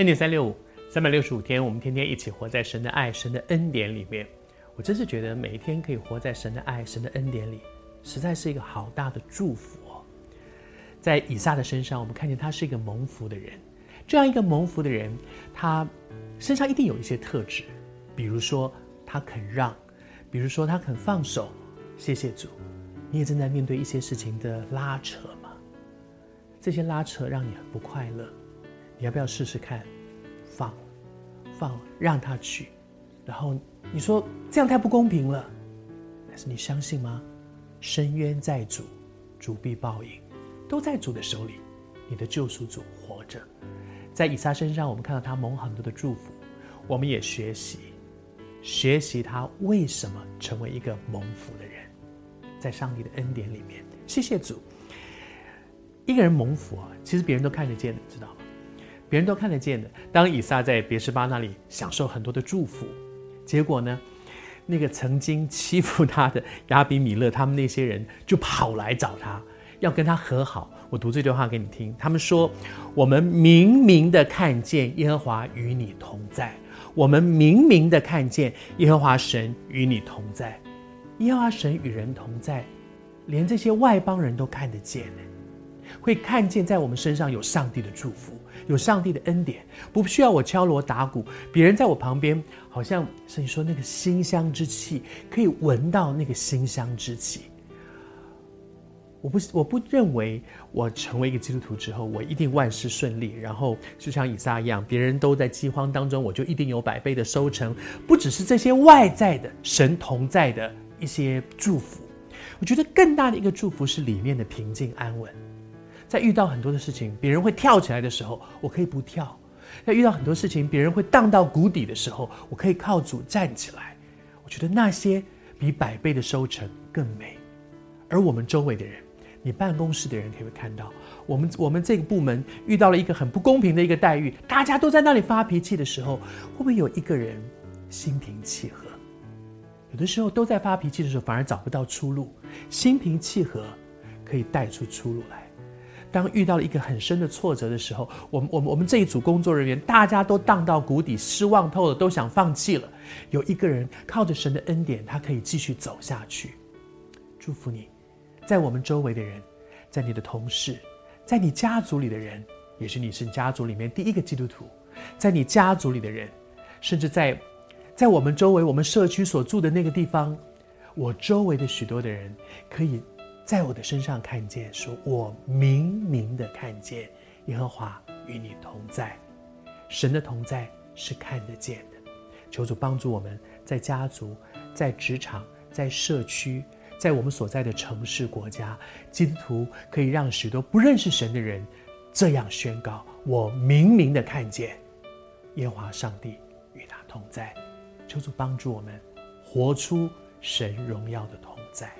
恩典三六五，三百六十五天，我们天天一起活在神的爱、神的恩典里面。我真是觉得每一天可以活在神的爱、神的恩典里，实在是一个好大的祝福哦。在以撒的身上，我们看见他是一个蒙福的人。这样一个蒙福的人，他身上一定有一些特质，比如说他肯让，比如说他肯放手。谢谢主，你也正在面对一些事情的拉扯吗？这些拉扯让你很不快乐。你要不要试试看，放，放，让他去，然后你说这样太不公平了，但是你相信吗？伸冤在主，主必报应，都在主的手里。你的救赎主活着，在以撒身上，我们看到他蒙很多的祝福，我们也学习，学习他为什么成为一个蒙福的人，在上帝的恩典里面。谢谢主，一个人蒙福啊，其实别人都看得见的，知道吗？别人都看得见的。当以撒在别是巴那里享受很多的祝福，结果呢，那个曾经欺负他的亚比米勒，他们那些人就跑来找他，要跟他和好。我读这段话给你听。他们说：“我们明明的看见耶和华与你同在，我们明明的看见耶和华神与你同在。耶和华神与人同在，连这些外邦人都看得见，会看见在我们身上有上帝的祝福。”有上帝的恩典，不需要我敲锣打鼓，别人在我旁边，好像是你说那个馨香之气，可以闻到那个馨香之气。我不，我不认为我成为一个基督徒之后，我一定万事顺利，然后就像以撒一样，别人都在饥荒当中，我就一定有百倍的收成。不只是这些外在的神同在的一些祝福，我觉得更大的一个祝福是里面的平静安稳。在遇到很多的事情，别人会跳起来的时候，我可以不跳；在遇到很多事情，别人会荡到谷底的时候，我可以靠主站起来。我觉得那些比百倍的收成更美。而我们周围的人，你办公室的人可以看到，我们我们这个部门遇到了一个很不公平的一个待遇，大家都在那里发脾气的时候，会不会有一个人心平气和？有的时候都在发脾气的时候，反而找不到出路。心平气和可以带出出路来。当遇到了一个很深的挫折的时候，我们、我们、我们这一组工作人员，大家都荡到谷底，失望透了，都想放弃了。有一个人靠着神的恩典，他可以继续走下去。祝福你，在我们周围的人，在你的同事，在你家族里的人，也是你是家族里面第一个基督徒，在你家族里的人，甚至在在我们周围，我们社区所住的那个地方，我周围的许多的人可以。在我的身上看见，说我明明的看见耶和华与你同在，神的同在是看得见的。求主帮助我们在家族、在职场、在社区、在我们所在的城市、国家，基督徒可以让许多不认识神的人这样宣告：我明明的看见耶和华上帝与他同在。求主帮助我们活出神荣耀的同在。